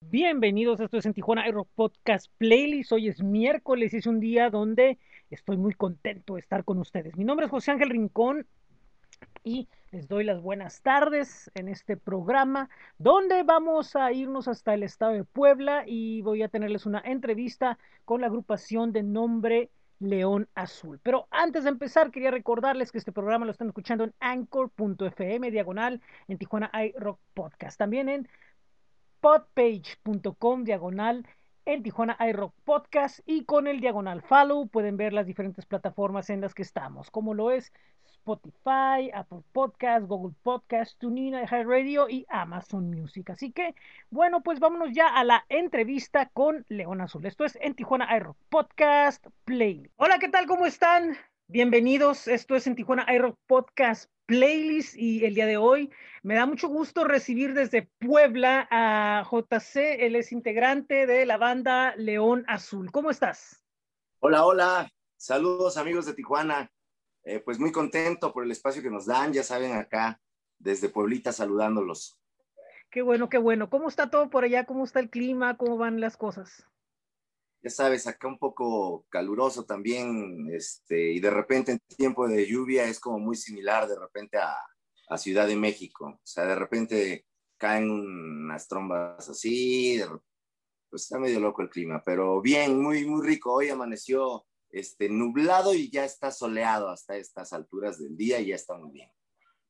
Bienvenidos, esto es en Tijuana Aero Podcast Playlist. Hoy es miércoles y es un día donde estoy muy contento de estar con ustedes. Mi nombre es José Ángel Rincón y les doy las buenas tardes en este programa donde vamos a irnos hasta el estado de Puebla y voy a tenerles una entrevista con la agrupación de nombre León Azul. Pero antes de empezar, quería recordarles que este programa lo están escuchando en anchor.fm diagonal en Tijuana iRock Podcast. También en podpage.com diagonal en Tijuana iRock Podcast y con el diagonal follow pueden ver las diferentes plataformas en las que estamos, como lo es Spotify, Apple Podcast, Google Podcast, TuneIn, Radio y Amazon Music. Así que, bueno, pues vámonos ya a la entrevista con León Azul. Esto es en Tijuana iRock Podcast Play. Hola, ¿qué tal? ¿Cómo están? Bienvenidos. Esto es en Tijuana iRock Podcast Playlist y el día de hoy me da mucho gusto recibir desde Puebla a JC, él es integrante de la banda León Azul. ¿Cómo estás? Hola, hola. Saludos amigos de Tijuana. Eh, pues muy contento por el espacio que nos dan, ya saben, acá desde Pueblita saludándolos. Qué bueno, qué bueno. ¿Cómo está todo por allá? ¿Cómo está el clima? ¿Cómo van las cosas? Ya sabes, acá un poco caluroso también, este, y de repente en tiempo de lluvia es como muy similar de repente a, a Ciudad de México. O sea, de repente caen unas trombas así, pues está medio loco el clima, pero bien, muy, muy rico. Hoy amaneció este, nublado y ya está soleado hasta estas alturas del día y ya está muy bien.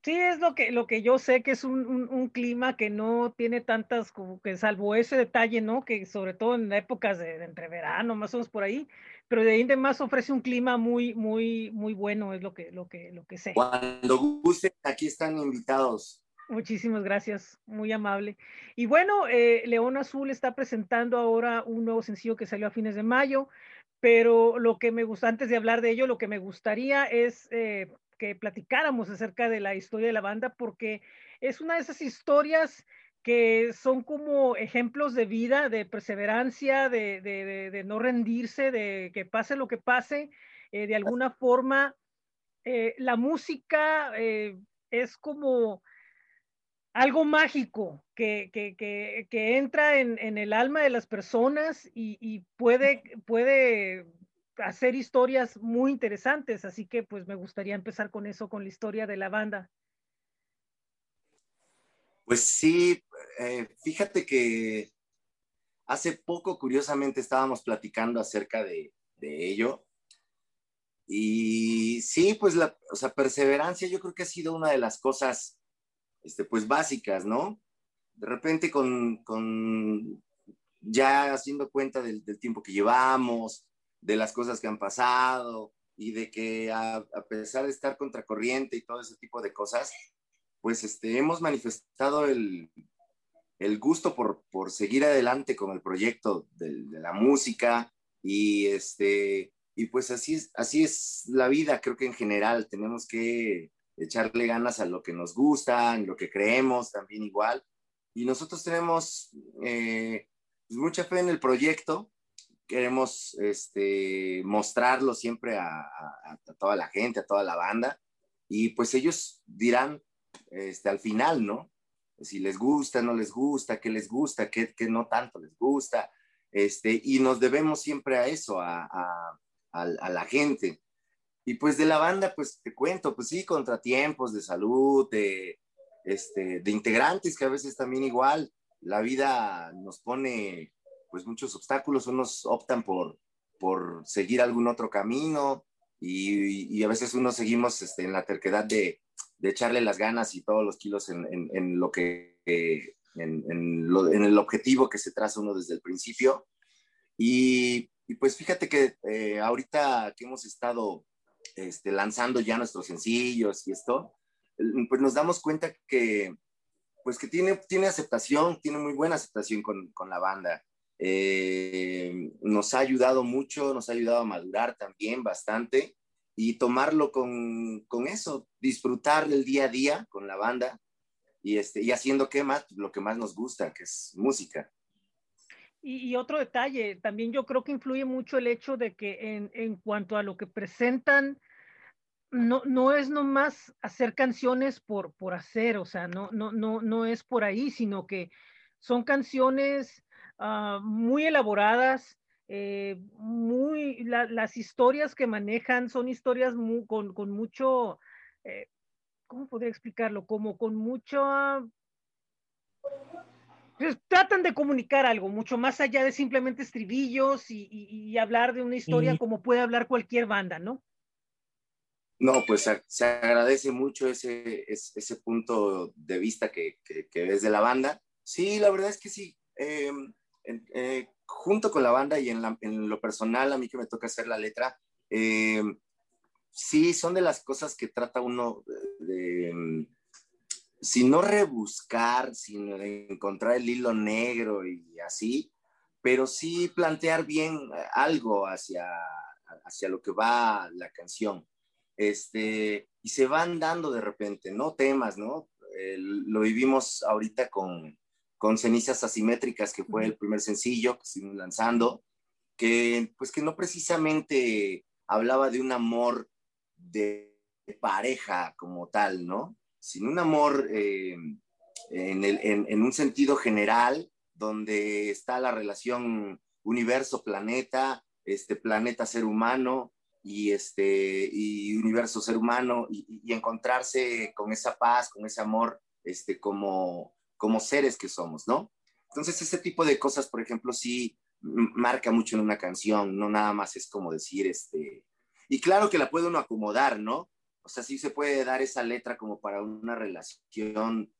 Sí, es lo que, lo que yo sé que es un, un, clima que no tiene tantas, como que salvo ese detalle, ¿no? Que sobre todo en épocas de, entre verano, más o menos por ahí, pero de ahí de más ofrece un clima muy, muy, muy bueno, es lo que, lo que, lo que sé. Cuando guste, aquí están invitados. Muchísimas gracias, muy amable. Y bueno, eh, León Azul está presentando ahora un nuevo sencillo que salió a fines de mayo pero lo que me gusta, antes de hablar de ello, lo que me gustaría es eh, que platicáramos acerca de la historia de la banda, porque es una de esas historias que son como ejemplos de vida, de perseverancia, de, de, de, no rendirse, de que pase lo que pase, eh, de alguna forma, eh, la música es como algo mágico que, que, que, que entra en, en, el alma de las personas y, y, puede, puede hacer historias muy interesantes. Así que pues me gustaría empezar con eso, con la historia de la banda. Pues sí, eh, fíjate que hace poco, curiosamente, estábamos platicando acerca de, de ello. Y sí, pues la o sea, perseverancia yo creo que ha sido una de las cosas este, pues básicas, ¿no? De repente con, con ya haciendo cuenta del, del, tiempo que llevamos, de las cosas que han pasado y de que a, pesar de estar contracorriente y todo ese tipo de cosas, pues este, hemos manifestado el, el gusto por, por, seguir adelante con el proyecto de, de, la música y este y pues así es, así es la vida, creo que en general tenemos que echarle ganas a lo que nos gusta, en lo que creemos también igual. Y nosotros tenemos eh, pues, mucha fe en el proyecto, queremos este, mostrarlo siempre a, a, a, toda la gente, a toda la banda, y pues ellos dirán este, al final, ¿no? Si les gusta, no les gusta, qué les gusta, qué, qué no tanto les gusta, este, y nos debemos siempre a eso, a, a la gente. Y pues de la banda, pues te cuento, pues sí, contratiempos de salud, de, este, de integrantes que a veces también igual, la vida nos pone pues muchos obstáculos, unos optan por, por seguir algún otro camino y, a veces unos seguimos este, en la terquedad de, de, echarle las ganas y todos los kilos en, en, lo que, eh, en, en, el objetivo que se traza uno desde el principio. Y, y pues fíjate que eh, ahorita que hemos estado este, lanzando ya nuestros sencillos y esto, pues nos damos cuenta que, pues que tiene, tiene aceptación, tiene muy buena aceptación con, con la banda. Eh, nos ha ayudado mucho, nos ha ayudado a madurar también bastante y tomarlo con, con eso, disfrutar del día a día con la banda y, este, y haciendo que más, lo que más nos gusta, que es música. Y, y, otro detalle, también yo creo que influye mucho el hecho de que en, en cuanto a lo que presentan, no, no es nomás hacer canciones por, por hacer, o sea, no, no, no, no es por ahí, sino que son canciones ah, muy elaboradas, eh, muy, las historias que manejan son historias con, con, mucho, eh, ¿cómo podría explicarlo? Como con mucho... Pues, tratan de comunicar algo mucho más allá de simplemente estribillos y, y, hablar de una historia como puede hablar cualquier banda, ¿no? No, pues se agradece mucho ese, ese, punto de vista que, que, ves de la banda. Sí, la verdad es que sí. Eh, junto con la banda y en, lo personal, a mí que me toca hacer la letra, em, sí, son de las cosas que trata uno de, em, si no rebuscar, sino encontrar el hilo negro y así, pero sí plantear bien algo hacia, hacia lo que va la canción. Este, y se van dando de repente, ¿no? Temas, ¿no? lo vivimos ahorita con, con Cenizas Asimétricas, que fue el primer sencillo que estuvimos lanzando, que pues que no precisamente hablaba de un amor de pareja como tal, ¿no? Sino un amor eh, en, el, en, un sentido general, donde está la relación universo-planeta, este planeta-ser humano y, este, y universo-ser humano, y, y, encontrarse con esa paz, con ese amor, este, como, como seres que somos, ¿no? Entonces, ese tipo de cosas, por ejemplo, sí marca mucho en una canción, no nada más es como decir, este, y claro que la puede uno acomodar, ¿no? O sea, sí se puede dar esa letra como para una relación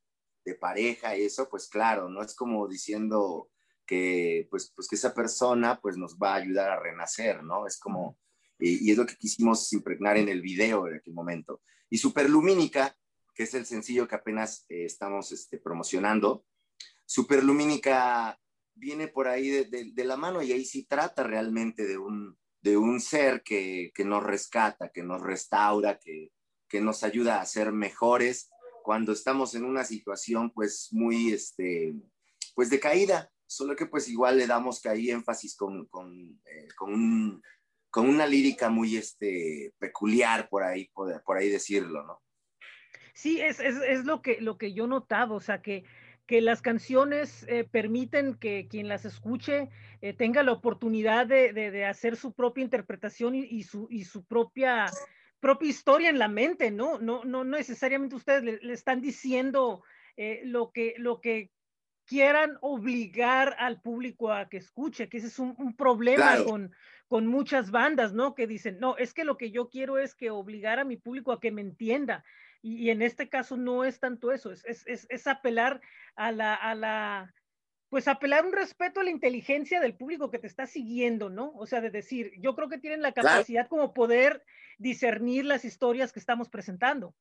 de pareja y eso, pues claro, no es como diciendo que, pues, pues que esa persona, pues nos va a ayudar a renacer, ¿no? Es como, y, es lo que quisimos impregnar en el video en aquel momento. Y Superlumínica, que es el sencillo que apenas eh, estamos este, promocionando. Superlumínica viene por ahí de, la mano y ahí sí trata realmente de un, de un ser que, que nos rescata, que nos restaura, que, que, nos ayuda a ser mejores cuando estamos en una situación pues muy, este, pues de caída, solo que pues igual le damos que ahí énfasis con, con, eh, con, una lírica muy este, peculiar por ahí, por ahí decirlo, ¿no? Sí, es, es, es, lo, que, lo que yo notaba, o sea, que, que las canciones eh, permiten que quien las escuche eh, tenga la oportunidad de, de, hacer su propia interpretación y, y, su, y su propia, propia historia en la mente, ¿no? No, no, no necesariamente ustedes le, están diciendo eh, lo, que, lo que quieran obligar al público a que escuche, que ese es un, un problema con, con muchas bandas, ¿no? Que dicen, no, es que lo que yo quiero es que obligar a mi público a que me entienda. Y, en este caso no es tanto eso, es, es, es, apelar a la, a la, pues apelar un respeto a la inteligencia del público que te está siguiendo, ¿no? O sea, de decir, yo creo que tienen la capacidad como poder discernir las historias que estamos presentando.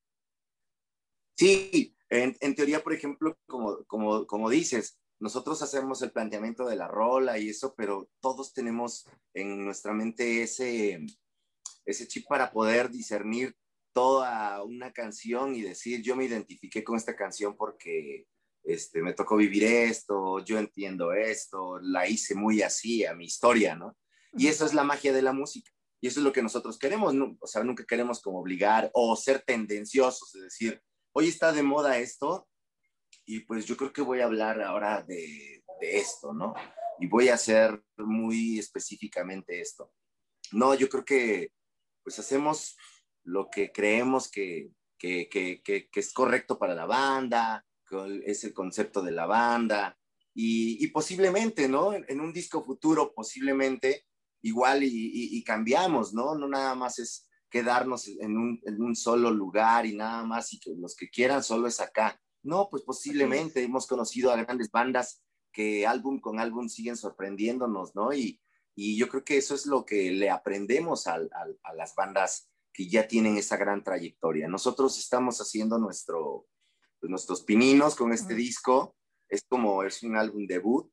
Sí, en, en teoría, por ejemplo, como, como, como dices, nosotros hacemos el planteamiento de la rola y eso, pero todos tenemos en nuestra mente ese, ese chip para poder discernir toda una canción y decir, yo me identifiqué con esta canción porque este, me tocó vivir esto, yo entiendo esto, la hice muy así a mi historia, ¿no? Y eso es la magia de la música. Y eso es lo que nosotros queremos, ¿no? o sea, nunca queremos como obligar o ser tendenciosos, es decir, hoy está de moda esto y pues yo creo que voy a hablar ahora de, de esto, ¿no? Y voy a hacer muy específicamente esto. No, yo creo que pues hacemos lo que creemos que, que, que, que, es correcto para la banda, es el concepto de la banda, y, y posiblemente, ¿no? En, un disco futuro, posiblemente, igual y, y, cambiamos, ¿no? No nada más es quedarnos en un, en un, solo lugar y nada más y que los que quieran solo es acá. No, pues posiblemente hemos conocido a grandes bandas que álbum con álbum siguen sorprendiéndonos, ¿no? Y, y yo creo que eso es lo que le aprendemos a, a, a las bandas que ya tienen esa gran trayectoria. Nosotros estamos haciendo nuestro, pues, nuestros pininos con este disco. Es como es un álbum debut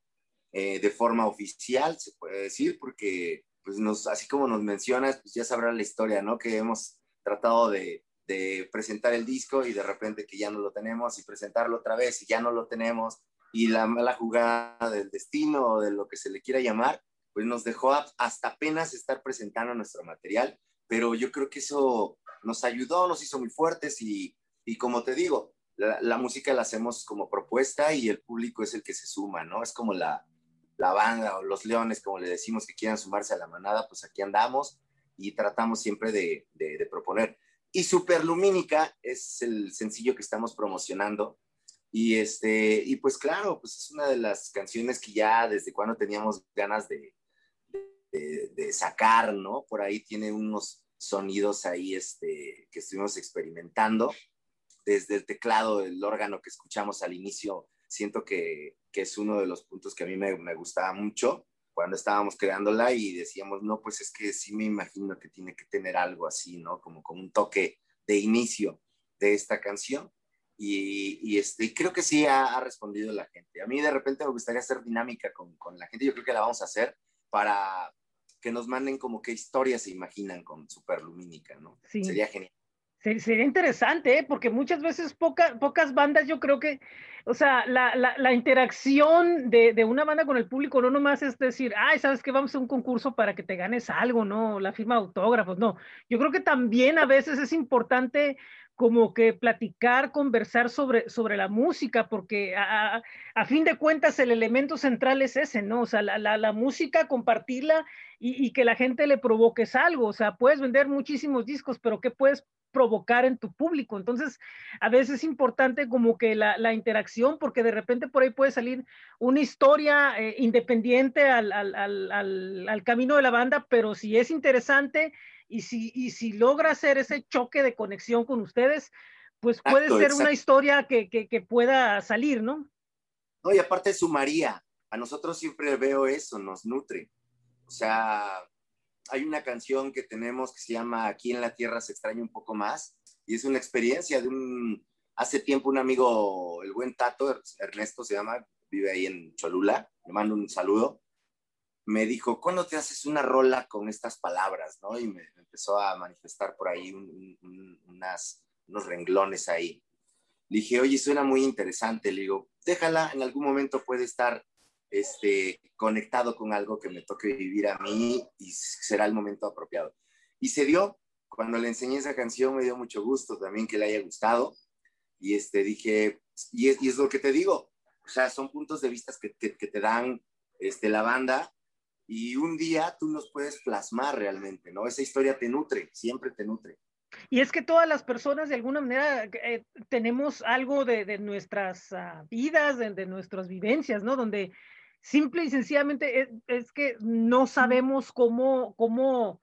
eh, de forma oficial, se puede decir, porque pues nos, así como nos mencionas, pues ya sabrá la historia, ¿no? Que hemos tratado de, de presentar el disco y de repente que ya no lo tenemos y presentarlo otra vez y ya no lo tenemos y la mala jugada del destino o de lo que se le quiera llamar, pues nos dejó hasta apenas estar presentando nuestro material pero yo creo que eso nos ayudó, nos hizo muy fuertes y, y como te digo, la, la, música la hacemos como propuesta y el público es el que se suma, ¿no? Es como la, la banda o los leones, como le decimos, que quieran sumarse a la manada, pues aquí andamos y tratamos siempre de, de, proponer. Y Superlumínica es el sencillo que estamos promocionando. Y, este, y pues claro, pues es una de las canciones que ya desde cuando teníamos ganas de, de, de sacar, ¿no? Por ahí tiene unos sonidos ahí este, que estuvimos experimentando. Desde el teclado, el órgano que escuchamos al inicio, siento que, que es uno de los puntos que a mí me, me, gustaba mucho cuando estábamos creándola y decíamos, no, pues es que sí me imagino que tiene que tener algo así, ¿no? Como, como un toque de inicio de esta canción. Y, y este, creo que sí ha, ha, respondido la gente. A mí de repente me gustaría hacer dinámica con, con la gente, yo creo que la vamos a hacer para que nos manden como qué historias se imaginan con Superlumínica, ¿no? Sí. Sería genial. Sería interesante, ¿eh? porque muchas veces poca, pocas bandas, yo creo que, o sea, la, la, la interacción de, de, una banda con el público no nomás es decir, ay, sabes que vamos a un concurso para que te ganes algo, ¿no? La firma de autógrafos, no. Yo creo que también a veces es importante como que platicar, conversar sobre, sobre la música, porque a, a, fin de cuentas el elemento central es ese, ¿no? O sea, la, la, la música, compartirla y, y, que la gente le provoques algo. O sea, puedes vender muchísimos discos, pero ¿qué puedes provocar en tu público. Entonces, a veces es importante como que la, la interacción, porque de repente por ahí puede salir una historia eh, independiente al, al, al, al, camino de la banda, pero si es interesante y si, y si logra hacer ese choque de conexión con ustedes, pues puede exacto, ser exacto. una historia que, que, que, pueda salir, ¿no? No, y aparte sumaría, a nosotros siempre veo eso, nos nutre. O sea, hay una canción que tenemos que se llama Aquí en la Tierra se extraña un poco más y es una experiencia de un, hace tiempo un amigo, el buen Tato, Ernesto se llama, vive ahí en Cholula, le mando un saludo, me dijo, ¿cuándo te haces una rola con estas palabras? ¿no? Y me empezó a manifestar por ahí un, un, unas, unos renglones ahí. Le dije, oye, suena muy interesante. Le digo, déjala, en algún momento puede estar este, conectado con algo que me toque vivir a mí y será el momento apropiado. Y se dio, cuando le enseñé esa canción me dio mucho gusto también que le haya gustado y este, dije, y es, y es lo que te digo, o sea, son puntos de vista que, que, que te dan este, la banda y un día tú los puedes plasmar realmente, ¿no? Esa historia te nutre, siempre te nutre. Y es que todas las personas de alguna manera eh, tenemos algo de, de nuestras uh, vidas, de, de, nuestras vivencias, ¿no? Donde simple y sencillamente es, es que no sabemos cómo, cómo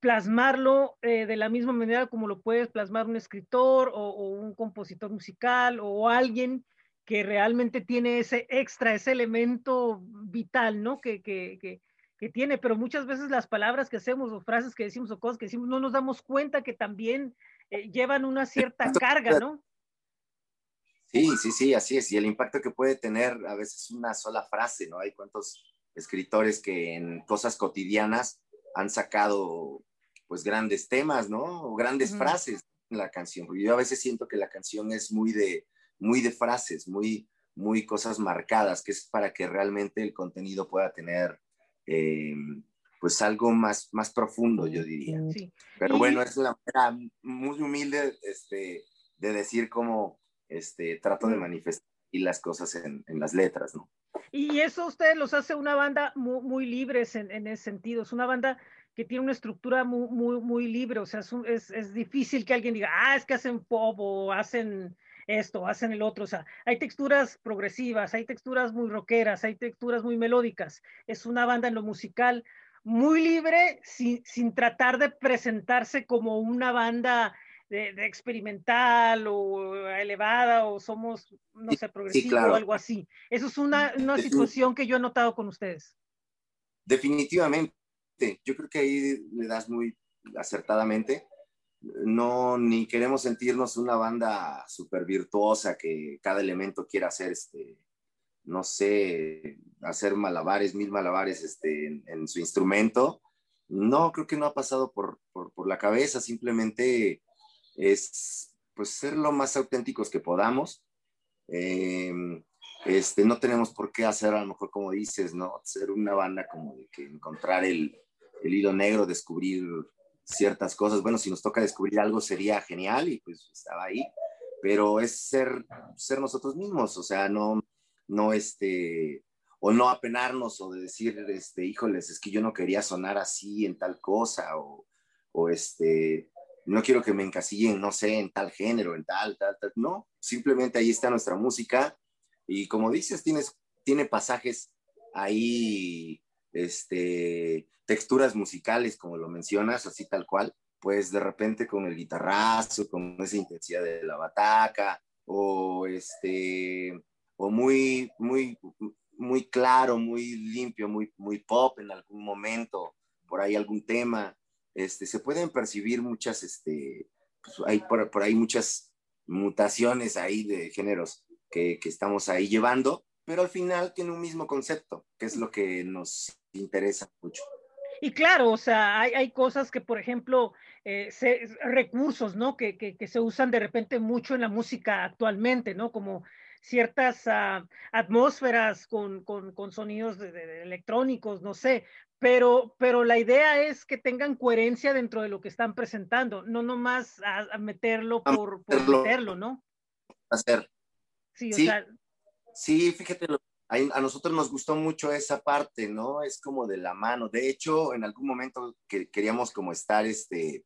plasmarlo eh, de la misma manera como lo puedes plasmar un escritor o, o, un compositor musical o alguien que realmente tiene ese extra, ese elemento vital, ¿no? Que, que, que, que tiene, pero muchas veces las palabras que hacemos o frases que decimos o cosas que decimos no nos damos cuenta que también eh, llevan una cierta carga, ¿no? Sí, sí, sí, así es. Y el impacto que puede tener a veces una sola frase, ¿no? Hay cuantos escritores que en cosas cotidianas han sacado pues grandes temas, ¿no? O grandes uh -huh. frases en la canción. Yo a veces siento que la canción es muy de, muy de frases, muy, muy cosas marcadas, que es para que realmente el contenido pueda tener eh, pues algo más, más profundo, yo diría. Sí. Pero bueno, es una manera muy humilde este, de decir cómo este, trato de manifestar y las cosas en, en, las letras, ¿no? Y eso ustedes los hace una banda muy, muy libres en, en, ese sentido, es una banda que tiene una estructura muy, muy, muy libre, o sea, es, es, es, difícil que alguien diga, ah, es que hacen pop o hacen esto, hacen el otro, o sea, hay texturas progresivas, hay texturas muy rockeras, hay texturas muy melódicas, es una banda en lo musical muy libre, sin, sin tratar de presentarse como una banda de, de, experimental o elevada o somos, no sé, progresivo sí, claro. o algo así. Eso es una, una situación que yo he notado con ustedes. Definitivamente. Yo creo que ahí le das muy acertadamente. No, ni queremos sentirnos una banda súper virtuosa que cada elemento quiera hacer, este, no sé, hacer malabares, mil malabares este, en, en su instrumento. No, creo que no ha pasado por, por, por la cabeza. Simplemente es pues ser lo más auténticos que podamos. Eh, este, no tenemos por qué hacer a lo mejor como dices, ¿no? Ser una banda como de que encontrar el, el hilo negro, descubrir ciertas cosas. Bueno, si nos toca descubrir algo sería genial y pues estaba ahí, pero es ser, ser nosotros mismos, o sea, no, no este, o no apenarnos o de decir, este, híjoles, es que yo no quería sonar así en tal cosa o, o este, no quiero que me encasillen, no sé, en tal género, en tal, tal, tal. No, simplemente ahí está nuestra música y como dices, tienes, tiene pasajes ahí, este, texturas musicales, como lo mencionas, así tal cual, pues de repente con el guitarrazo, con esa intensidad de la bataca, o este, o muy, muy, muy claro, muy limpio, muy, muy pop en algún momento, por ahí algún tema, este, se pueden percibir muchas, este, pues hay por, ahí muchas mutaciones ahí de géneros que, que, estamos ahí llevando, pero al final tiene un mismo concepto, que es lo que nos interesa mucho. Y claro, o sea, hay, hay cosas que, por ejemplo, eh, se, recursos, ¿no? Que, que, que, se usan de repente mucho en la música actualmente, ¿no? Como ciertas uh, atmósferas con, con, con sonidos de, de, electrónicos, no sé, pero, pero la idea es que tengan coherencia dentro de lo que están presentando, no nomás a, a meterlo por, por meterlo, ¿no? Hacer. Sí, o sí, sea. Sí, fíjate, a nosotros nos gustó mucho esa parte, ¿no? Es como de la mano. De hecho, en algún momento que queríamos como estar este,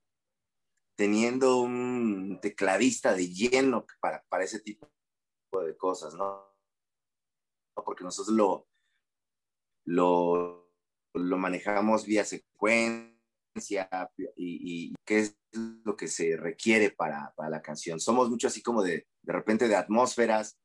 teniendo un tecladista de lleno para, para ese tipo de cosas, ¿no? Porque nosotros lo, lo, lo manejamos vía secuencia y, y, qué es lo que se requiere para, para la canción. Somos mucho así como de, de repente de atmósferas,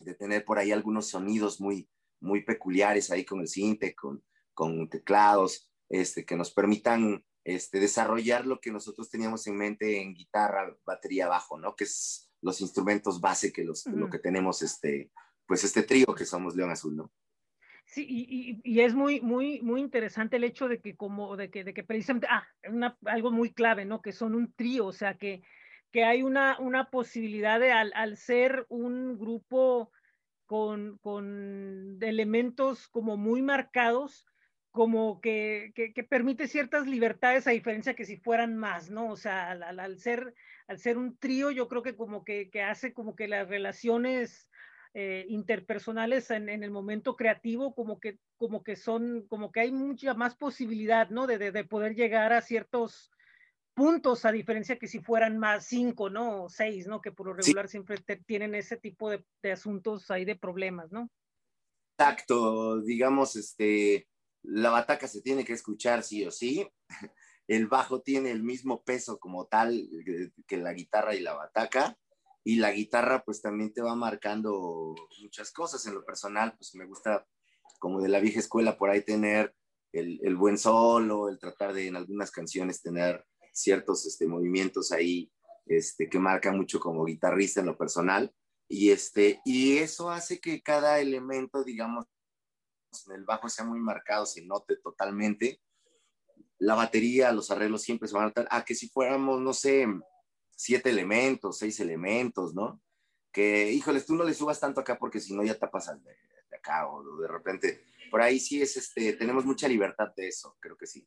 de tener por ahí algunos sonidos muy, muy peculiares ahí con el cinte, con, con teclados, este, que nos permitan este, desarrollar lo que nosotros teníamos en mente en guitarra, batería, bajo, ¿no? Que es los instrumentos base que los, uh -huh. lo que tenemos, este, pues este trío que somos León Azul, ¿no? Sí, y, y, y, es muy, muy, muy interesante el hecho de que como, de que, de que precisamente, ah, una, algo muy clave, ¿no? Que son un trío, o sea, que, que hay una, una posibilidad de al, al ser un grupo con, con, elementos como muy marcados, como que, que, que, permite ciertas libertades a diferencia que si fueran más, ¿no? O sea, al, al, al ser, al ser un trío, yo creo que como que, que hace como que las relaciones eh, interpersonales en, en, el momento creativo como que, como que son, como que hay mucha más posibilidad, ¿no? De, de, de poder llegar a ciertos puntos, a diferencia que si fueran más cinco, ¿no? O seis, ¿no? Que por lo regular sí. siempre te, tienen ese tipo de, de, asuntos ahí de problemas, ¿no? Exacto, digamos, este, la bataca se tiene que escuchar sí o sí. El bajo tiene el mismo peso como tal que la guitarra y la bataca. Y la guitarra pues también te va marcando muchas cosas. En lo personal pues me gusta como de la vieja escuela por ahí tener el, el buen solo, el tratar de en algunas canciones tener ciertos este, movimientos ahí este, que marcan mucho como guitarrista en lo personal. Y, este, y eso hace que cada elemento, digamos, en el bajo sea muy marcado, se note totalmente. La batería, los arreglos siempre se van a notar. A que si fuéramos, no sé, siete elementos, seis elementos, ¿no? Que, híjoles, tú no le subas tanto acá porque si no ya te pasas de, de, acá o de repente. Por ahí sí es, este, tenemos mucha libertad de eso, creo que sí.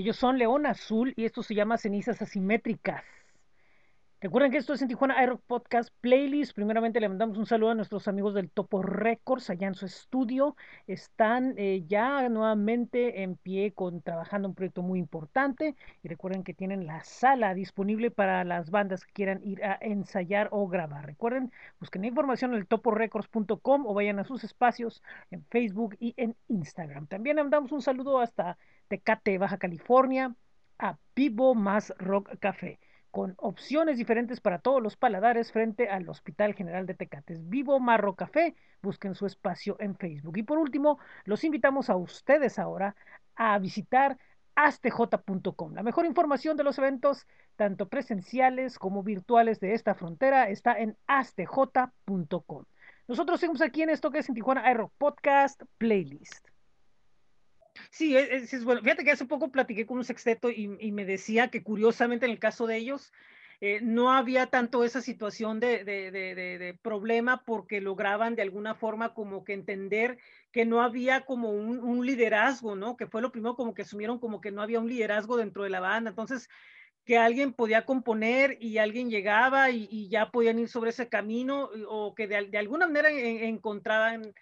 Ellos son León Azul y esto se llama Cenizas Asimétricas. Recuerden que esto es en Tijuana Aero Podcast Playlist. Primeramente le mandamos un saludo a nuestros amigos del Topo Records allá en su estudio. Están eh, ya nuevamente en pie con trabajando un proyecto muy importante. Y recuerden que tienen la sala disponible para las bandas que quieran ir a ensayar o grabar. Recuerden, busquen información en el toporecords.com o vayan a sus espacios en Facebook y en Instagram. También le mandamos un saludo hasta Tecate, Baja California, a Vivo Más Rock Café con opciones diferentes para todos los paladares frente al Hospital General de Tecates. Vivo Marro Café, busquen su espacio en Facebook. Y por último, los invitamos a ustedes ahora a visitar astj.com. La mejor información de los eventos, tanto presenciales como virtuales de esta frontera, está en astj.com. Nosotros seguimos aquí en esto que es en Tijuana Aero Podcast Playlist. Sí, es, es, bueno. Fíjate que hace poco platiqué con un sexteto y, me decía que curiosamente en el caso de ellos eh, no había tanto esa situación de, de, de, problema porque lograban de alguna forma como que entender que no había como un, un, liderazgo, ¿no? Que fue lo primero como que asumieron como que no había un liderazgo dentro de la banda. Entonces, que alguien podía componer y alguien llegaba y, ya podían ir sobre ese camino o que de, alguna manera en, encontraban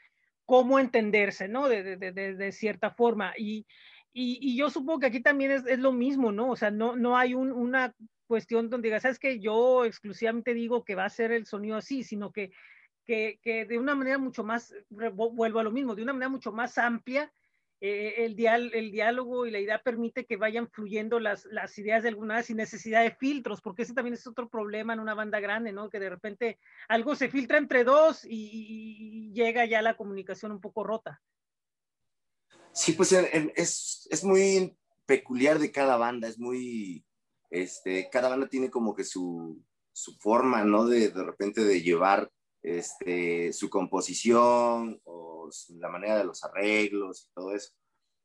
cómo entenderse, ¿no? De, cierta forma. Y, yo supongo que aquí también es, lo mismo, ¿no? O sea, no, no hay un, una cuestión donde digas, ¿sabes que Yo exclusivamente digo que va a ser el sonido así, sino que, que de una manera mucho más, vuelvo a lo mismo, de una manera mucho más amplia, eh, el, dial, el diálogo y la idea permite que vayan fluyendo las, las ideas de alguna sin necesidad de filtros, porque ese también es otro problema en una banda grande, ¿no? Que de repente algo se filtra entre dos y, y, llega ya la comunicación un poco rota. Sí, pues es, es muy peculiar de cada banda, es muy, este, cada banda tiene como que su, su forma, ¿no? De, de repente de llevar este, su composición o la manera de los arreglos y todo eso.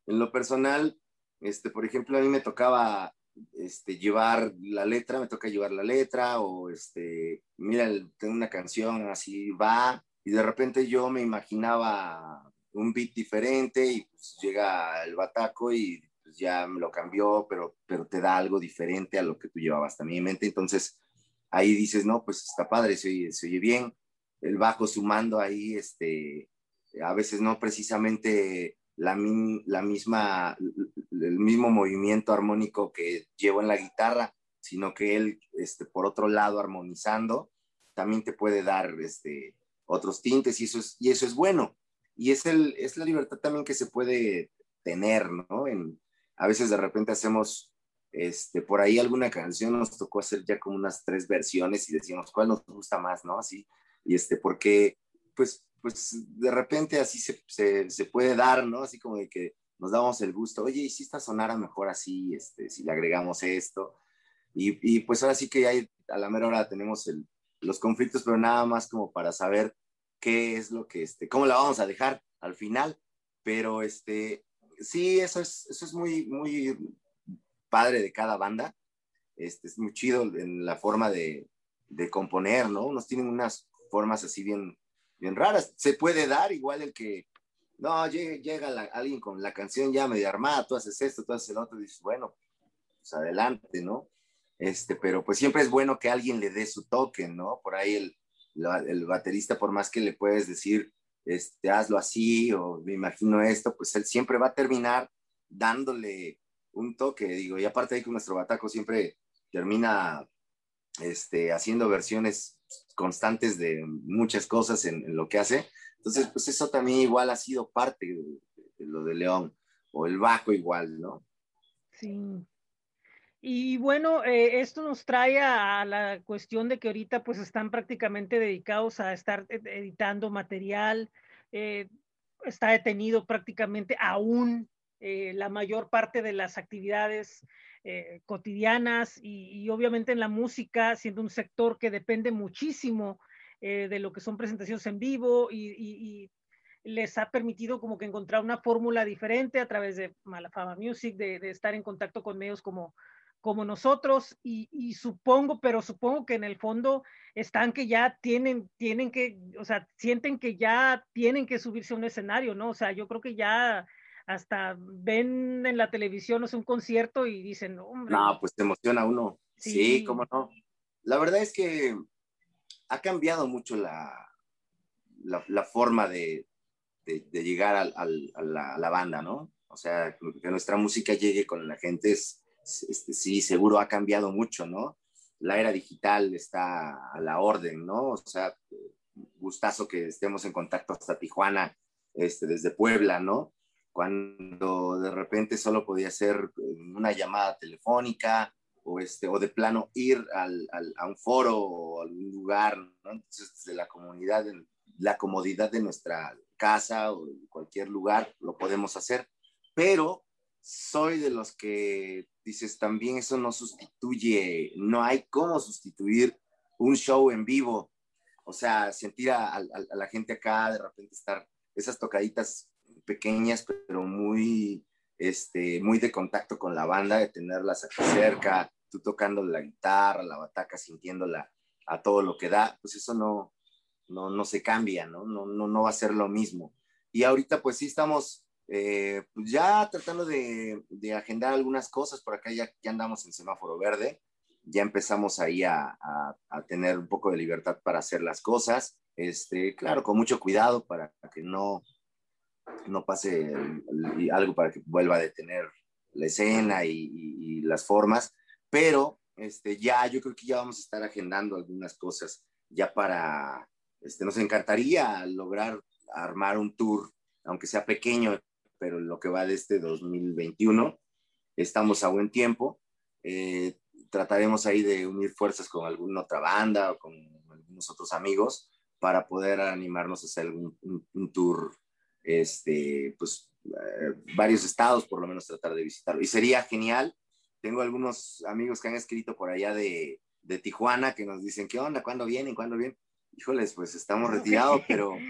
En lo personal, este, por ejemplo, a mí me tocaba este, llevar la letra, me toca llevar la letra o, este, mira, tengo una canción así va y de repente yo me imaginaba un beat diferente y pues llega el bataco y pues ya me lo cambió, pero, pero te da algo diferente a lo que tú llevabas también en mente. Entonces ahí dices, no, pues está padre, se oye, se oye bien el bajo sumando ahí, este, a veces no precisamente la, misma, el mismo movimiento armónico que llevo en la guitarra, sino que él, este, por otro lado, armonizando, también te puede dar este, otros tintes y eso es, y eso es bueno. Y es, el, es la libertad también que se puede tener, ¿no? En, a veces de repente hacemos este, por ahí alguna canción, nos tocó hacer ya como unas tres versiones y decíamos cuál nos gusta más, ¿no? Así, y este, porque pues, pues de repente así se, se, se, puede dar, ¿no? Así como de que nos damos el gusto, oye, y si esta sonara mejor así, este, si le agregamos esto, y, y pues ahora sí que hay, a la mera hora tenemos el, los conflictos, pero nada más como para saber qué es lo que, este, cómo la vamos a dejar al final, pero este, sí, eso es, eso es muy, muy padre de cada banda, este, es muy chido en la forma de, de componer, ¿no? Unos tienen unas formas así bien, bien raras. Se puede dar igual el que, no, llega, alguien con la canción ya medio armada, tú haces esto, tú haces el otro, y dices, bueno, pues adelante, ¿no? Este, pero pues siempre es bueno que alguien le dé su toque, ¿no? Por ahí el, el baterista, por más que le puedes decir, este, hazlo así, o me imagino esto, pues él siempre va a terminar dándole un toque, digo, y aparte ahí con nuestro bataco siempre termina este, haciendo versiones constantes de muchas cosas en, lo que hace. Entonces, pues eso también igual ha sido parte de, lo de León, o el bajo igual, ¿no? Sí. Y bueno, eh, esto nos trae a la cuestión de que ahorita pues están prácticamente dedicados a estar editando material, eh, está detenido prácticamente aún eh, la mayor parte de las actividades eh, cotidianas y, y, obviamente en la música, siendo un sector que depende muchísimo eh, de lo que son presentaciones en vivo y, y, y, les ha permitido como que encontrar una fórmula diferente a través de Malafama Music, de, de estar en contacto con medios como, como nosotros y, y, supongo, pero supongo que en el fondo están que ya tienen, tienen que, o sea, sienten que ya tienen que subirse a un escenario, ¿no? O sea, yo creo que ya hasta ven en la televisión no sé, un concierto y dicen, hombre. No, pues te emociona uno. Sí. sí, cómo no. La verdad es que ha cambiado mucho la, la, la forma de, de, de llegar al, al, a, la, a, la, banda, ¿no? O sea, que nuestra música llegue con la gente, es, este, sí, seguro ha cambiado mucho, ¿no? La era digital está a la orden, ¿no? O sea, gustazo que estemos en contacto hasta Tijuana, este, desde Puebla, ¿no? Cuando de repente solo podía ser una llamada telefónica o, este, o de plano ir al, al, a un foro o a algún lugar, ¿no? Entonces, desde la comunidad, la comodidad de nuestra casa o cualquier lugar, lo podemos hacer. Pero soy de los que dices, también eso no sustituye, no hay cómo sustituir un show en vivo. O sea, sentir a, a, a la gente acá, de repente estar esas tocaditas pequeñas, pero muy, este, muy de contacto con la banda, de tenerlas aquí cerca, tú tocando la guitarra, la bataca, sintiéndola a todo lo que da, pues eso no, no, no se cambia, ¿no? No, no, no va a ser lo mismo. Y ahorita pues sí estamos eh, pues ya tratando de, de, agendar algunas cosas, por acá ya, ya andamos en semáforo verde, ya empezamos ahí a, a, a, tener un poco de libertad para hacer las cosas, este, claro, con mucho cuidado para que no, no pase algo para que vuelva a detener la escena y, las formas, pero este, ya yo creo que ya vamos a estar agendando algunas cosas ya para, este, nos encantaría lograr armar un tour, aunque sea pequeño, pero lo que va de este 2021, estamos a buen tiempo. Eh, trataremos ahí de unir fuerzas con alguna otra banda o con algunos otros amigos para poder animarnos a hacer un, un tour, este, pues eh, varios estados por lo menos tratar de visitarlo. Y sería genial. Tengo algunos amigos que han escrito por allá de, de Tijuana que nos dicen, ¿qué onda? ¿Cuándo vienen? ¿Cuándo vienen? Híjoles, pues estamos retirados, pero...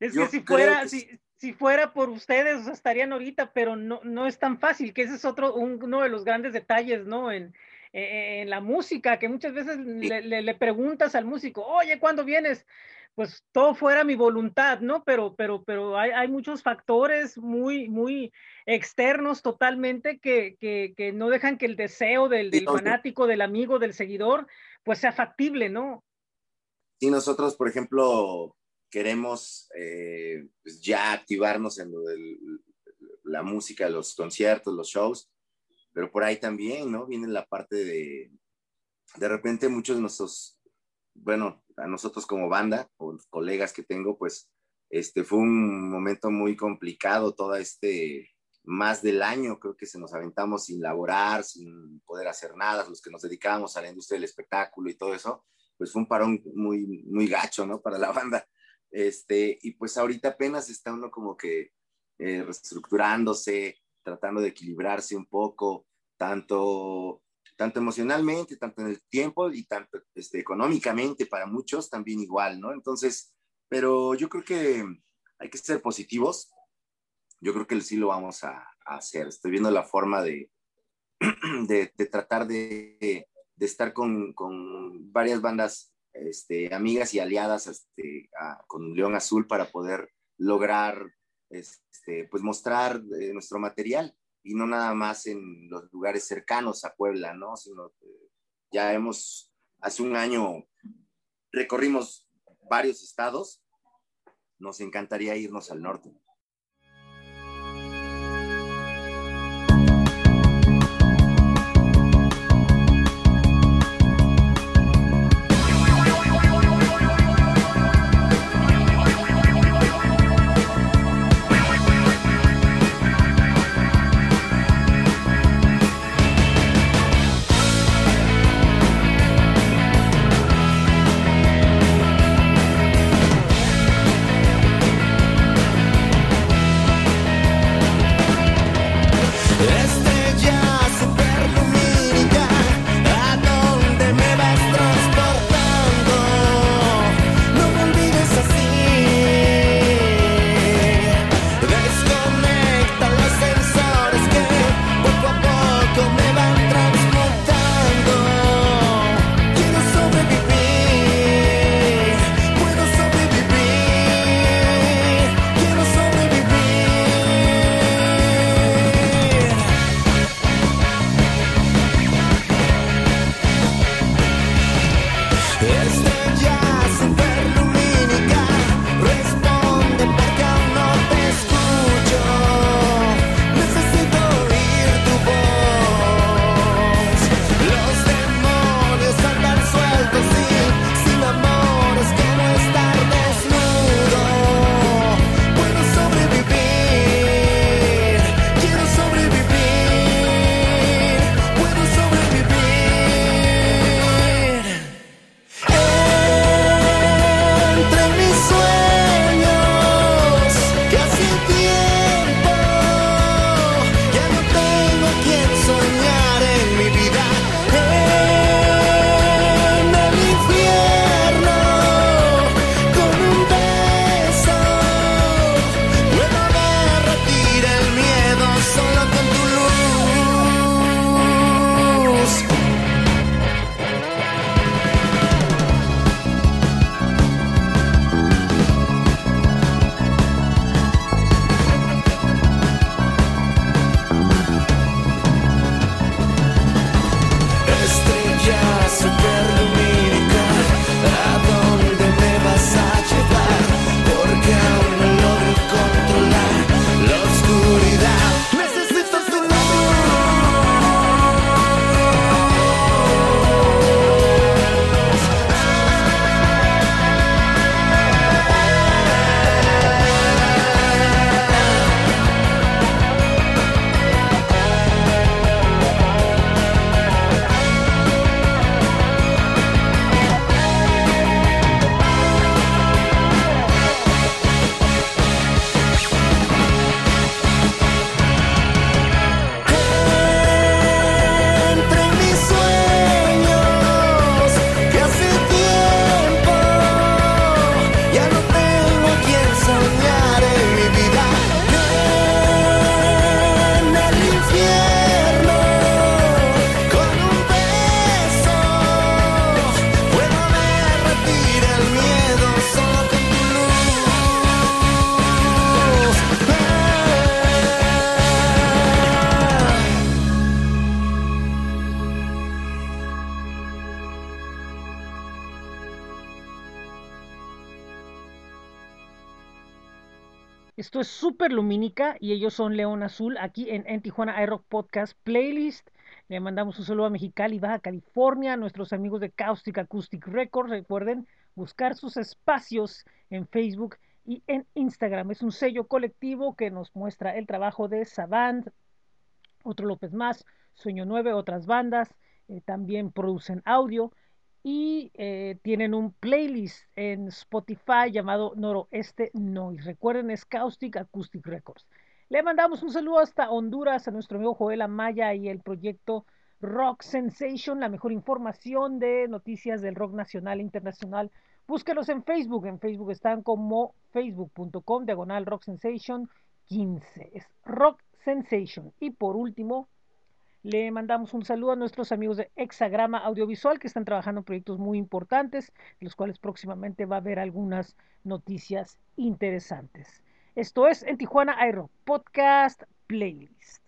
Es que si fuera, que... si, si fuera por ustedes, estarían ahorita, pero no, no es tan fácil, que ese es otro, un, uno de los grandes detalles, ¿no? En, en la música, que muchas veces sí. le, le, le, preguntas al músico, oye, ¿cuándo vienes? Pues todo fuera mi voluntad, ¿no? Pero, pero, pero hay, hay muchos factores muy, muy externos totalmente que, que, que no dejan que el deseo del, del fanático, del amigo, del seguidor, pues sea factible, ¿no? Sí, nosotros, por ejemplo, queremos eh, pues ya activarnos en lo de la música, los conciertos, los shows, pero por ahí también, ¿no? Viene la parte de, de repente muchos de nuestros, bueno, a nosotros como banda o colegas que tengo, pues, este fue un momento muy complicado, todo este, más del año creo que se nos aventamos sin laborar, sin poder hacer nada, los que nos dedicábamos a la industria del espectáculo y todo eso, pues fue un parón muy, muy gacho, ¿no? Para la banda. Este, y pues ahorita apenas está uno como que eh, reestructurándose, tratando de equilibrarse un poco, tanto, tanto emocionalmente, tanto en el tiempo y tanto este, económicamente para muchos también igual, ¿no? Entonces, pero yo creo que hay que ser positivos. Yo creo que sí lo vamos a, a hacer. Estoy viendo la forma de, de, tratar de, estar con, con varias bandas este, amigas y aliadas este, con León Azul para poder lograr este, pues mostrar eh, nuestro material y no nada más en los lugares cercanos a Puebla, ¿no? Sino ya hemos, hace un año recorrimos varios estados, nos encantaría irnos al norte. Son León Azul aquí en, en Tijuana iRock Podcast Playlist. Le mandamos un saludo a Mexicali, Baja California, nuestros amigos de Caustic Acoustic Records. Recuerden buscar sus espacios en Facebook y en Instagram. Es un sello colectivo que nos muestra el trabajo de Savant, otro López Más, Sueño 9, otras bandas. Eh, también producen audio y eh, tienen un playlist en Spotify llamado Noroeste Noise. Recuerden, es Caustic Acoustic Records. Le mandamos un saludo hasta Honduras a nuestro amigo Joel Amaya y el proyecto Rock Sensation, la mejor información de noticias del rock nacional e internacional. Búsquenos en Facebook. En Facebook están como facebook.com diagonal Rock Sensation 15. Es Rock Sensation. Y por último, le mandamos un saludo a nuestros amigos de Hexagrama Audiovisual que están trabajando en proyectos muy importantes, de los cuales próximamente va a haber algunas noticias interesantes. Esto es en Tijuana Aero Podcast Playlist.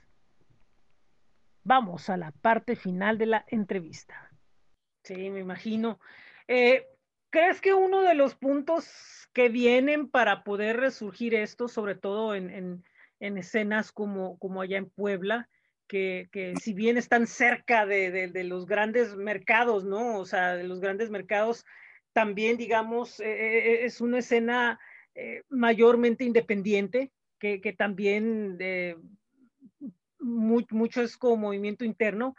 Vamos a la parte final de la entrevista. Sí, me imagino. Eh, ¿Crees que uno de los puntos que vienen para poder resurgir esto, sobre todo en, en, en escenas como, como allá en Puebla, que, que, si bien están cerca de, de, de, los grandes mercados, ¿no? O sea, de los grandes mercados, también, digamos, eh, eh es una escena eh, mayormente independiente, que, también eh, mucho es como movimiento interno.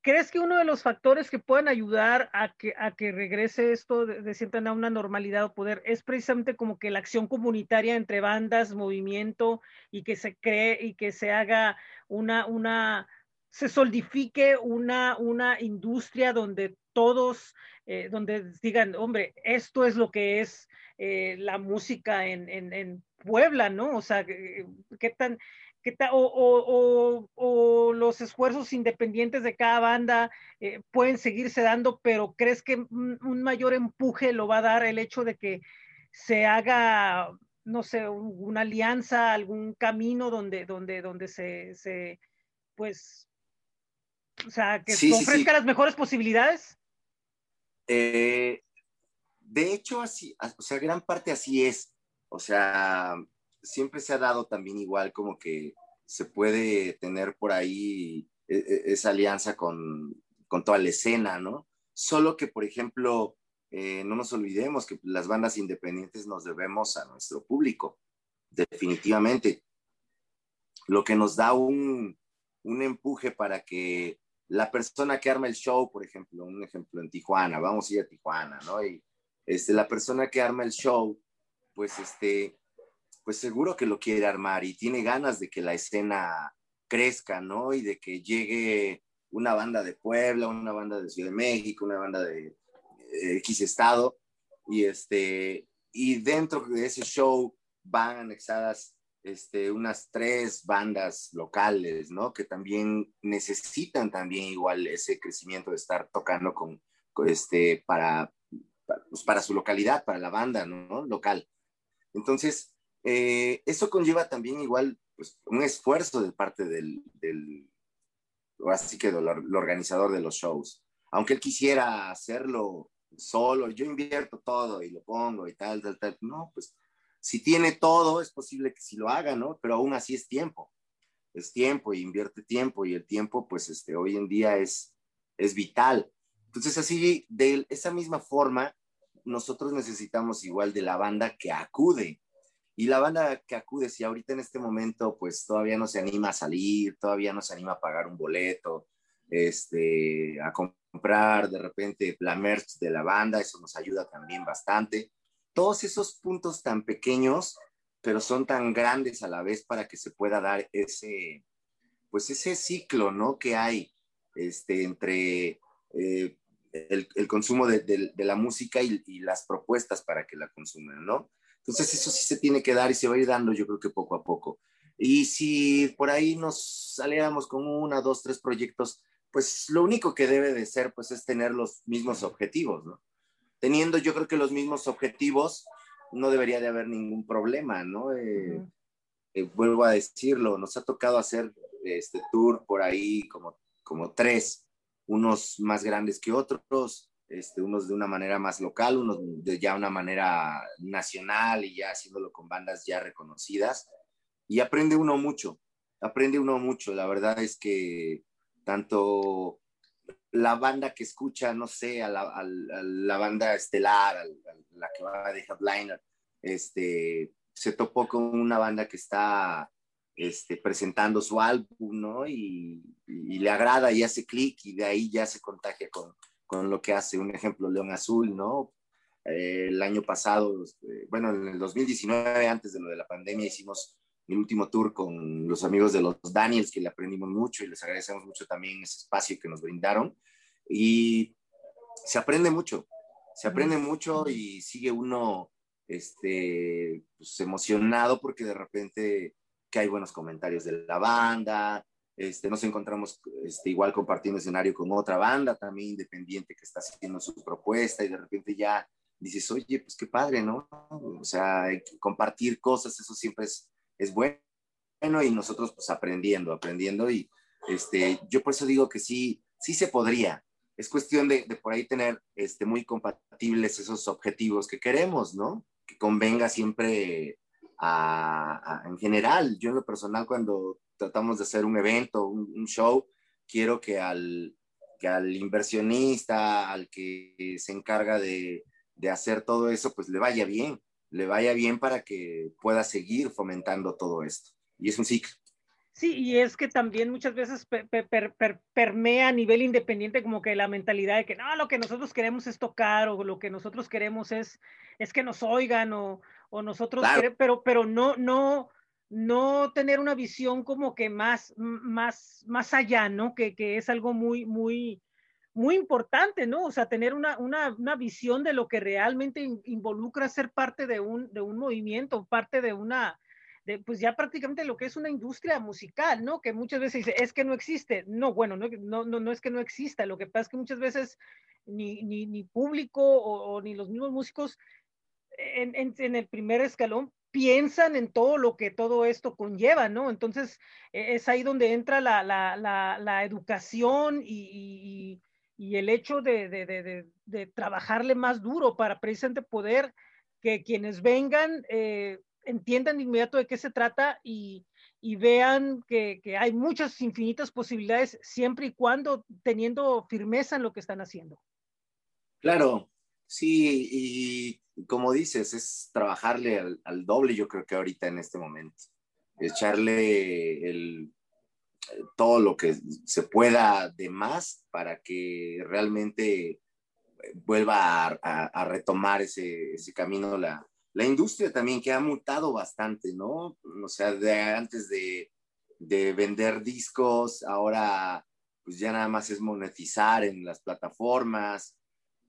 ¿Crees que uno de los factores que puedan ayudar a que, a que regrese esto de, de cierta a una normalidad o poder es precisamente como que la acción comunitaria entre bandas, movimiento y que se cree y que se haga una, una, se solidifique una, una industria donde todos, eh, donde digan, hombre, esto es lo que es eh, la música en, en, en, Puebla, ¿no? O sea, ¿qué tan, qué ta, o, o, o, los esfuerzos independientes de cada banda eh, pueden seguirse dando, pero ¿crees que un, un, mayor empuje lo va a dar el hecho de que se haga no sé, una alianza, algún camino donde, donde, donde se, se pues, o sea, que sí, ofrezca sí, sí. las mejores posibilidades? Eh, de hecho, así, o sea, gran parte así es. O sea, siempre se ha dado también igual como que se puede tener por ahí e, e, esa alianza con, con toda la escena, ¿no? Solo que, por ejemplo, eh, no nos olvidemos que las bandas independientes nos debemos a nuestro público, definitivamente. Lo que nos da un, un empuje para que la persona que arma el show, por ejemplo, un ejemplo en Tijuana, vamos a ir a Tijuana, ¿no? Y este, la persona que arma el show, pues este, pues seguro que lo quiere armar y tiene ganas de que la escena crezca, ¿no? Y de que llegue una banda de Puebla, una banda de Ciudad de México, una banda de, X estado y este y dentro de ese show van anexadas este, unas tres bandas locales, ¿no? Que también necesitan también igual ese crecimiento de estar tocando con, con este, para, pues para, su localidad, para la banda, ¿no? Local. Entonces, eh, eso conlleva también igual pues, un esfuerzo de parte del, del así que del, del organizador de los shows. Aunque él quisiera hacerlo solo, yo invierto todo y lo pongo y tal, tal, tal. No, pues si tiene todo, es posible que sí lo haga, ¿no? Pero aún así es tiempo. Es tiempo y invierte tiempo y el tiempo, pues este, hoy en día es, es vital. Entonces, así, de esa misma forma, nosotros necesitamos igual de la banda que acude. Y la banda que acude, si ahorita en este momento, pues todavía no se anima a salir, todavía no se anima a pagar un boleto, este, a comprar de repente la merch de la banda, eso nos ayuda también bastante. Todos esos puntos tan pequeños, pero son tan grandes a la vez para que se pueda dar ese, pues ese ciclo, ¿no? Que hay este, entre eh, el, consumo de la música y, y, las propuestas para que la consuman, ¿no? Entonces eso sí se tiene que dar y se va a ir dando yo creo que poco a poco. Y si por ahí nos saliéramos con una, dos, tres proyectos pues lo único que debe de ser, pues es tener los mismos objetivos, ¿no? Teniendo yo creo que los mismos objetivos, no debería de haber ningún problema, ¿no? Eh, uh -huh. eh, vuelvo a decirlo, nos ha tocado hacer este tour por ahí como, como tres, unos más grandes que otros, este, unos de una manera más local, unos de ya una manera nacional y ya haciéndolo con bandas ya reconocidas. Y aprende uno mucho, aprende uno mucho. La verdad es que tanto la banda que escucha, no sé, a la, la banda estelar, la que va de headliner, este, se topó con una banda que está este, presentando su álbum, ¿no? Y, y le agrada y hace clic y de ahí ya se contagia con, con lo que hace. Un ejemplo, León Azul, ¿no? Eh, el año pasado, este, bueno, en el 2019, antes de lo de la pandemia, hicimos el último tour con los amigos de los Daniels, que le aprendimos mucho y les agradecemos mucho también ese espacio que nos brindaron. Y se aprende mucho, se aprende mucho y sigue uno este, pues, emocionado porque de repente que hay buenos comentarios de la banda, este, nos encontramos este, igual compartiendo escenario con otra banda también independiente que está haciendo su propuesta y de repente ya dices, oye, pues qué padre, ¿no? O sea, compartir cosas, eso siempre es, es bueno y nosotros pues aprendiendo, aprendiendo y este, yo por eso digo que sí, sí se podría. Es cuestión de, por ahí tener este, muy compatibles esos objetivos que queremos, ¿no? Que convenga siempre a, en general. Yo en lo personal cuando tratamos de hacer un evento, un, show, quiero que al, que al inversionista, al que se encarga de, de, hacer todo eso, pues le vaya bien, le vaya bien para que pueda seguir fomentando todo esto. Y es un ciclo. Sí, y es que también muchas veces per, per, per, permea a nivel independiente como que la mentalidad de que no, lo que nosotros queremos es tocar o lo que nosotros queremos es, es que nos oigan o, o nosotros, claro. queremos, pero, pero no, no, no tener una visión como que más, más, más allá, ¿no? Que, que es algo muy, muy, muy importante, ¿no? O sea, tener una, una, una visión de lo que realmente involucra ser parte de un, de un movimiento, parte de una, de, pues ya prácticamente lo que es una industria musical, ¿no? Que muchas veces dice, es que no existe. No, bueno, no, no, no, no es que no exista, lo que pasa es que muchas veces ni, ni, ni público o, o, ni los mismos músicos en, en, en el primer escalón piensan en todo lo que todo esto conlleva, ¿no? Entonces, e, es ahí donde entra la, la, la, la educación y, y, el hecho de, de, de, de, trabajarle más duro para precisamente poder que quienes vengan eh, entiendan de inmediato de qué se trata y, y vean que, que, hay muchas infinitas posibilidades siempre y cuando teniendo firmeza en lo que están haciendo. Claro, sí, y como dices, es trabajarle al, al, doble, yo creo que ahorita en este momento. Echarle el, todo lo que se pueda de más para que realmente vuelva a, a, a retomar ese, ese camino la, la, industria también que ha mutado bastante, ¿no? O sea, de antes de, de vender discos, ahora pues ya nada más es monetizar en las plataformas.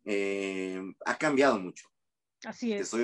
Eh, ha cambiado mucho. Así es.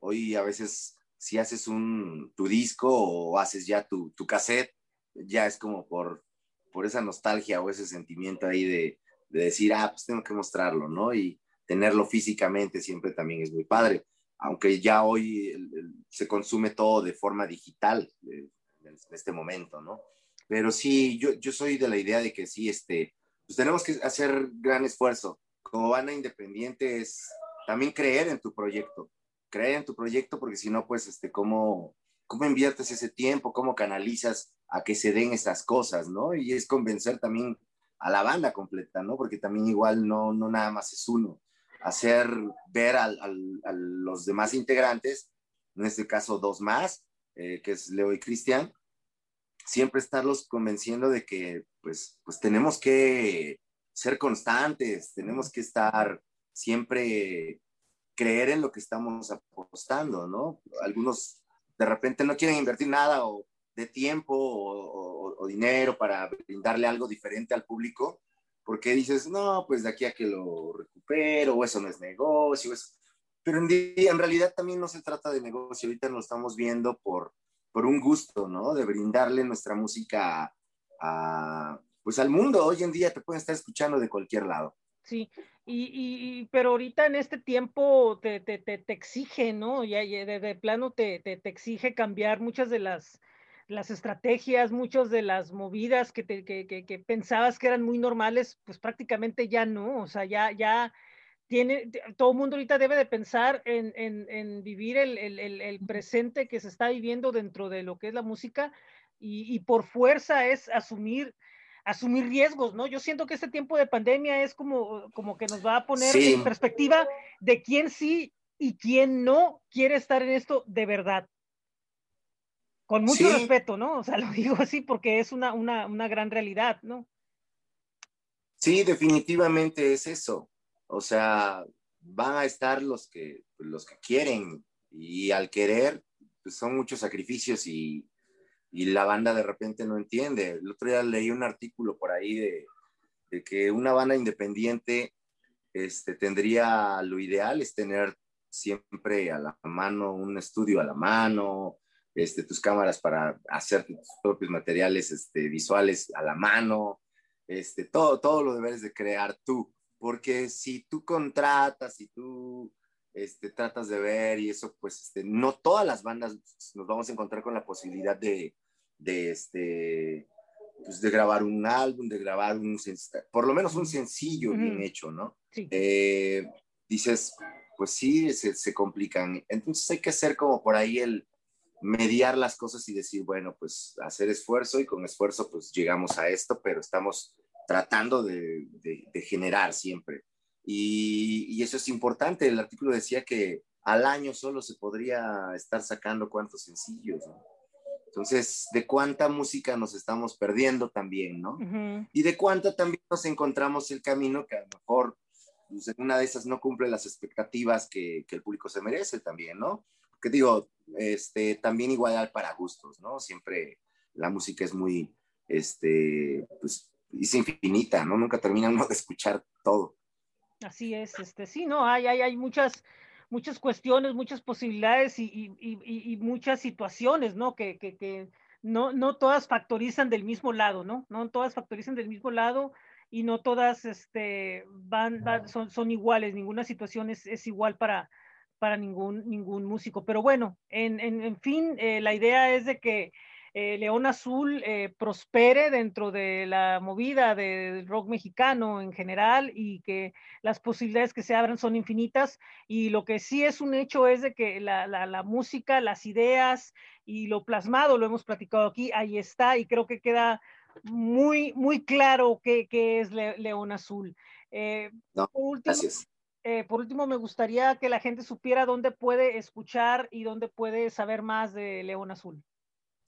Hoy a veces si haces un, tu disco o haces ya tu, tu cassette, ya es como por, por esa nostalgia o ese sentimiento ahí de, de, decir, ah, pues tengo que mostrarlo, ¿no? Y tenerlo físicamente siempre también es muy padre, aunque ya hoy el, el, se consume todo de forma digital eh, en este momento, ¿no? Pero sí, yo, yo soy de la idea de que sí, este, pues tenemos que hacer gran esfuerzo. Como banda independiente es también creer en tu proyecto, creer en tu proyecto porque si no, pues, este, ¿cómo, ¿cómo inviertes ese tiempo? ¿Cómo canalizas a que se den estas cosas, no? Y es convencer también a la banda completa, ¿no? Porque también igual no, no nada más es uno. Hacer ver al, al, a los demás integrantes, en este caso dos más, eh, que es Leo y Cristian, siempre estarlos convenciendo de que pues, pues tenemos que ser constantes, tenemos que estar siempre creer en lo que estamos apostando, ¿no? Algunos de repente no quieren invertir nada o de tiempo o, dinero para brindarle algo diferente al público, porque dices, no, pues de aquí a que lo recupero, o eso no es negocio, eso. pero en, en realidad también no se trata de negocio, ahorita lo estamos viendo por, por un gusto, ¿no? De brindarle nuestra música a, pues al mundo, hoy en día te pueden estar escuchando de cualquier lado. Sí, y, y, pero ahorita en este tiempo te, te, te, te exige, ¿no? Ya de, de, plano te, te, exige cambiar muchas de las, las estrategias, muchas de las movidas que, te, que, que, que, pensabas que eran muy normales, pues prácticamente ya no, o sea, ya, ya tiene, todo el mundo ahorita debe de pensar en, en, en vivir el, el, el, presente que se está viviendo dentro de lo que es la música y, y por fuerza es asumir asumir riesgos, ¿no? Yo siento que este tiempo de pandemia es como, como que nos va a poner sí. en perspectiva de quién sí y quién no quiere estar en esto de verdad. Con mucho sí. respeto, ¿no? O sea, lo digo así porque es una, una, una gran realidad, ¿no? Sí, definitivamente es eso. O sea, van a estar los que, los que quieren y al querer, pues son muchos sacrificios y, y la banda de repente no entiende. El otro día leí un artículo por ahí de, de que una banda independiente este, tendría lo ideal es tener siempre a la mano un estudio a la mano, este, tus cámaras para hacer tus propios materiales este, visuales a la mano, este, todo, todo lo debes de crear tú, porque si tú contratas, si tú este, tratas de ver y eso, pues este, no todas las bandas nos vamos a encontrar con la posibilidad de, de, este, pues de grabar un álbum, de grabar un, por lo menos un sencillo uh -huh. bien hecho, ¿no? Sí. Eh, dices, pues sí, se, se, complican. Entonces hay que hacer como por ahí el mediar las cosas y decir, bueno, pues hacer esfuerzo y con esfuerzo pues llegamos a esto, pero estamos tratando de, de, de generar siempre. Y, y, eso es importante. El artículo decía que al año solo se podría estar sacando cuántos sencillos, ¿no? Entonces, de cuánta música nos estamos perdiendo también, ¿no? Uh -huh. Y de cuánta también nos encontramos el camino que a lo mejor pues, en una de esas no cumple las expectativas que, que, el público se merece también, ¿no? Que digo, este, también igual para gustos, ¿no? Siempre la música es muy, este, pues, es infinita, ¿no? Nunca termina uno de escuchar todo. Así es, este, sí, no, hay, hay, hay muchas, muchas cuestiones, muchas posibilidades y, y, y, y muchas situaciones, ¿no? Que, que, que, no, no todas factorizan del mismo lado, ¿no? No todas factorizan del mismo lado y no todas este, van, van son, son, iguales, ninguna situación es, es igual para, para ningún, ningún músico. Pero bueno, en, en, en fin, eh, la idea es de que eh, León Azul eh, prospere dentro de la movida del rock mexicano en general y que las posibilidades que se abran son infinitas. Y lo que sí es un hecho es de que la, la, la música, las ideas y lo plasmado, lo hemos platicado aquí, ahí está y creo que queda muy, muy claro qué, qué es Le, León Azul. Eh, no, por, último, eh, por último, me gustaría que la gente supiera dónde puede escuchar y dónde puede saber más de León Azul.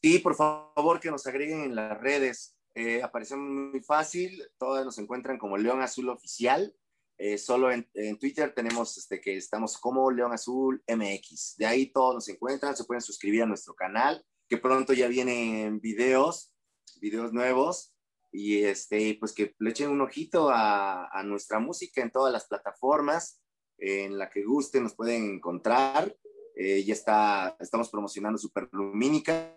Sí, por favor, que nos agreguen en las redes. Eh, muy fácil, todas nos encuentran como León Azul Oficial. Eh, solo en, en, Twitter tenemos este, que estamos como León Azul MX. De ahí todos nos encuentran, se pueden suscribir a nuestro canal, que pronto ya vienen videos, videos nuevos. Y este, pues que le echen un ojito a, nuestra música en todas las plataformas en la que guste, nos pueden encontrar. Eh, ya está, estamos promocionando Superlumínica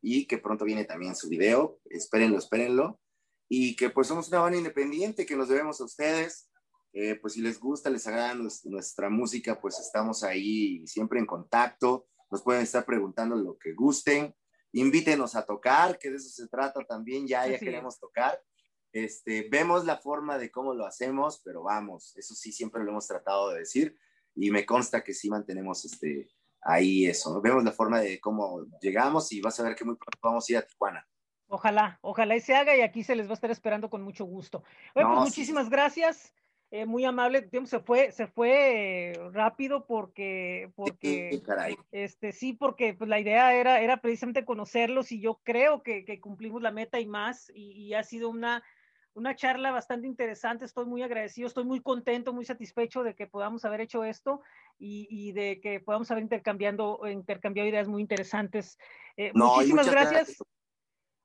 y que pronto viene también su video. Espérenlo, espérenlo. Y que pues somos una banda independiente que nos debemos a ustedes. Eh, pues si les gusta, les agrada nuestra música, pues estamos ahí siempre en contacto. Nos pueden estar preguntando lo que gusten. Invítenos a tocar, que de eso se trata también. Ya, ya sí, queremos tocar. Este, vemos la forma de cómo lo hacemos, pero vamos, eso sí siempre lo hemos tratado de decir y me consta que sí mantenemos este, ahí eso. Vemos la forma de cómo llegamos y vas a ver que muy pronto vamos a ir a Tijuana. Ojalá, ojalá y se haga y aquí se les va a estar esperando con mucho gusto. Bueno, no, pues muchísimas sí. gracias. Eh, muy amable, se fue, se fue rápido porque, porque sí, caray. este, sí, porque pues, la idea era, era precisamente conocerlos y yo creo que, que cumplimos la meta y más y, y ha sido una, una charla bastante interesante, estoy muy agradecido, estoy muy contento, muy satisfecho de que podamos haber hecho esto y, y de que podamos haber intercambiando, intercambiado ideas muy interesantes. Eh, no, muchísimas gracias. gracias.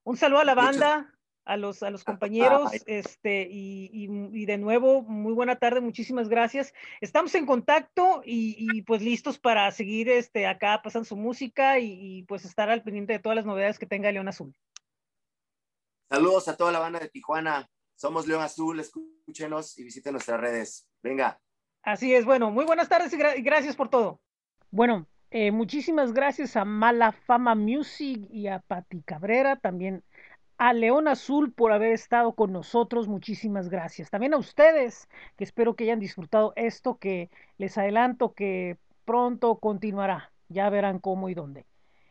Un saludo a la banda, muchas... a los, a los compañeros, ah, este, y, y, y, de nuevo, muy buena tarde, muchísimas gracias. Estamos en contacto y, pues listos para seguir este, acá pasando su música y, pues estar al pendiente de todas las novedades que tenga León Azul. Saludos a toda la banda de Tijuana. Somos León Azul, escúchenos y visiten nuestras redes. Venga. Así es, bueno, muy buenas tardes y, gra gracias por todo. Bueno, Eh, muchísimas gracias a Mala Fama Music y a Pati Cabrera, también a León Azul por haber estado con nosotros. Muchísimas gracias. También a ustedes, que espero que hayan disfrutado esto, que les adelanto que pronto continuará. Ya verán cómo y dónde.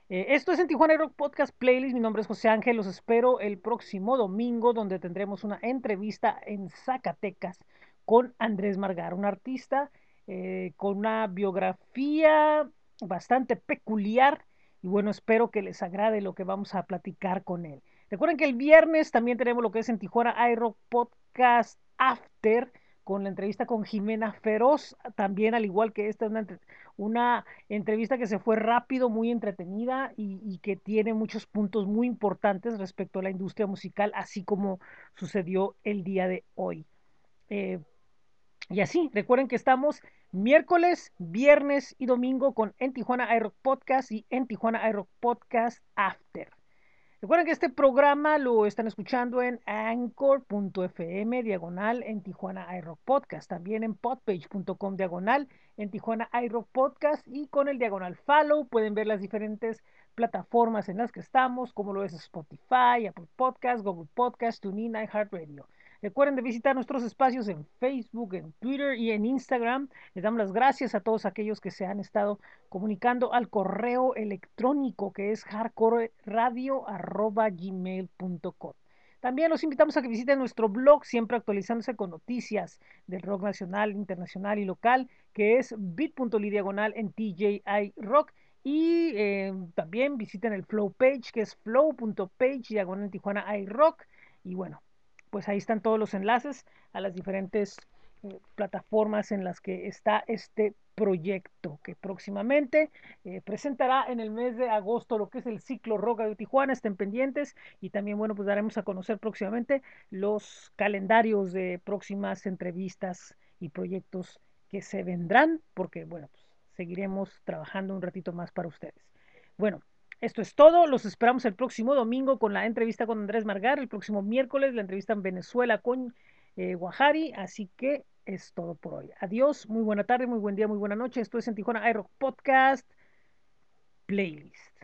Eh, esto es en Tijuana Rock Podcast Playlist. Mi nombre es José Ángel. Los espero el próximo domingo, donde tendremos una entrevista en Zacatecas con Andrés Margar, un artista eh, con una biografía bastante peculiar. Y bueno, espero que les agrade lo que vamos a platicar con él. Recuerden que el viernes también tenemos lo que es en Tijuana iRock Podcast After con la entrevista con Jimena Feroz, también al igual que esta, una, una entrevista que se fue rápido, muy entretenida y, que tiene muchos puntos muy importantes respecto a la industria musical, así como sucedió el día de hoy. Eh, y así, recuerden que estamos miércoles, viernes y domingo con En Tijuana iRock Podcast y En Tijuana iRock Podcast After. Recuerden que este programa lo están escuchando en anchor.fm diagonal en Tijuana iRock Podcast, también en podpage.com diagonal en Tijuana iRock Podcast y con el diagonal follow pueden ver las diferentes plataformas en las que estamos, como lo es Spotify, Apple Podcast, Google Podcast, TuneIn, iHeartRadio. Recuerden de visitar nuestros espacios en Facebook, en Twitter y en Instagram. Les damos las gracias a todos aquellos que se han estado comunicando al correo electrónico que es hardcoreradio.gmail.com. También los invitamos a que visiten nuestro blog, siempre actualizándose con noticias del rock nacional, internacional y local, que es bit.ly diagonal en TJI Rock. Y eh, también visiten el Flow page, que es flow.page diagonal en Tijuana iRock. Y bueno, pues ahí están todos los enlaces a las diferentes eh, plataformas en las que está este proyecto que próximamente eh, presentará en el mes de agosto lo que es el ciclo Roca de Tijuana, estén pendientes y también bueno pues daremos a conocer próximamente los calendarios de próximas entrevistas y proyectos que se vendrán porque bueno pues seguiremos trabajando un ratito más para ustedes. Bueno, esto es todo. Los esperamos el próximo domingo con la entrevista con Andrés Margar. El próximo miércoles la entrevista en Venezuela con eh, Guajari. Así que es todo por hoy. Adiós. Muy buena tarde, muy buen día, muy buena noche. Esto es en Tijuana Aero Podcast Playlist.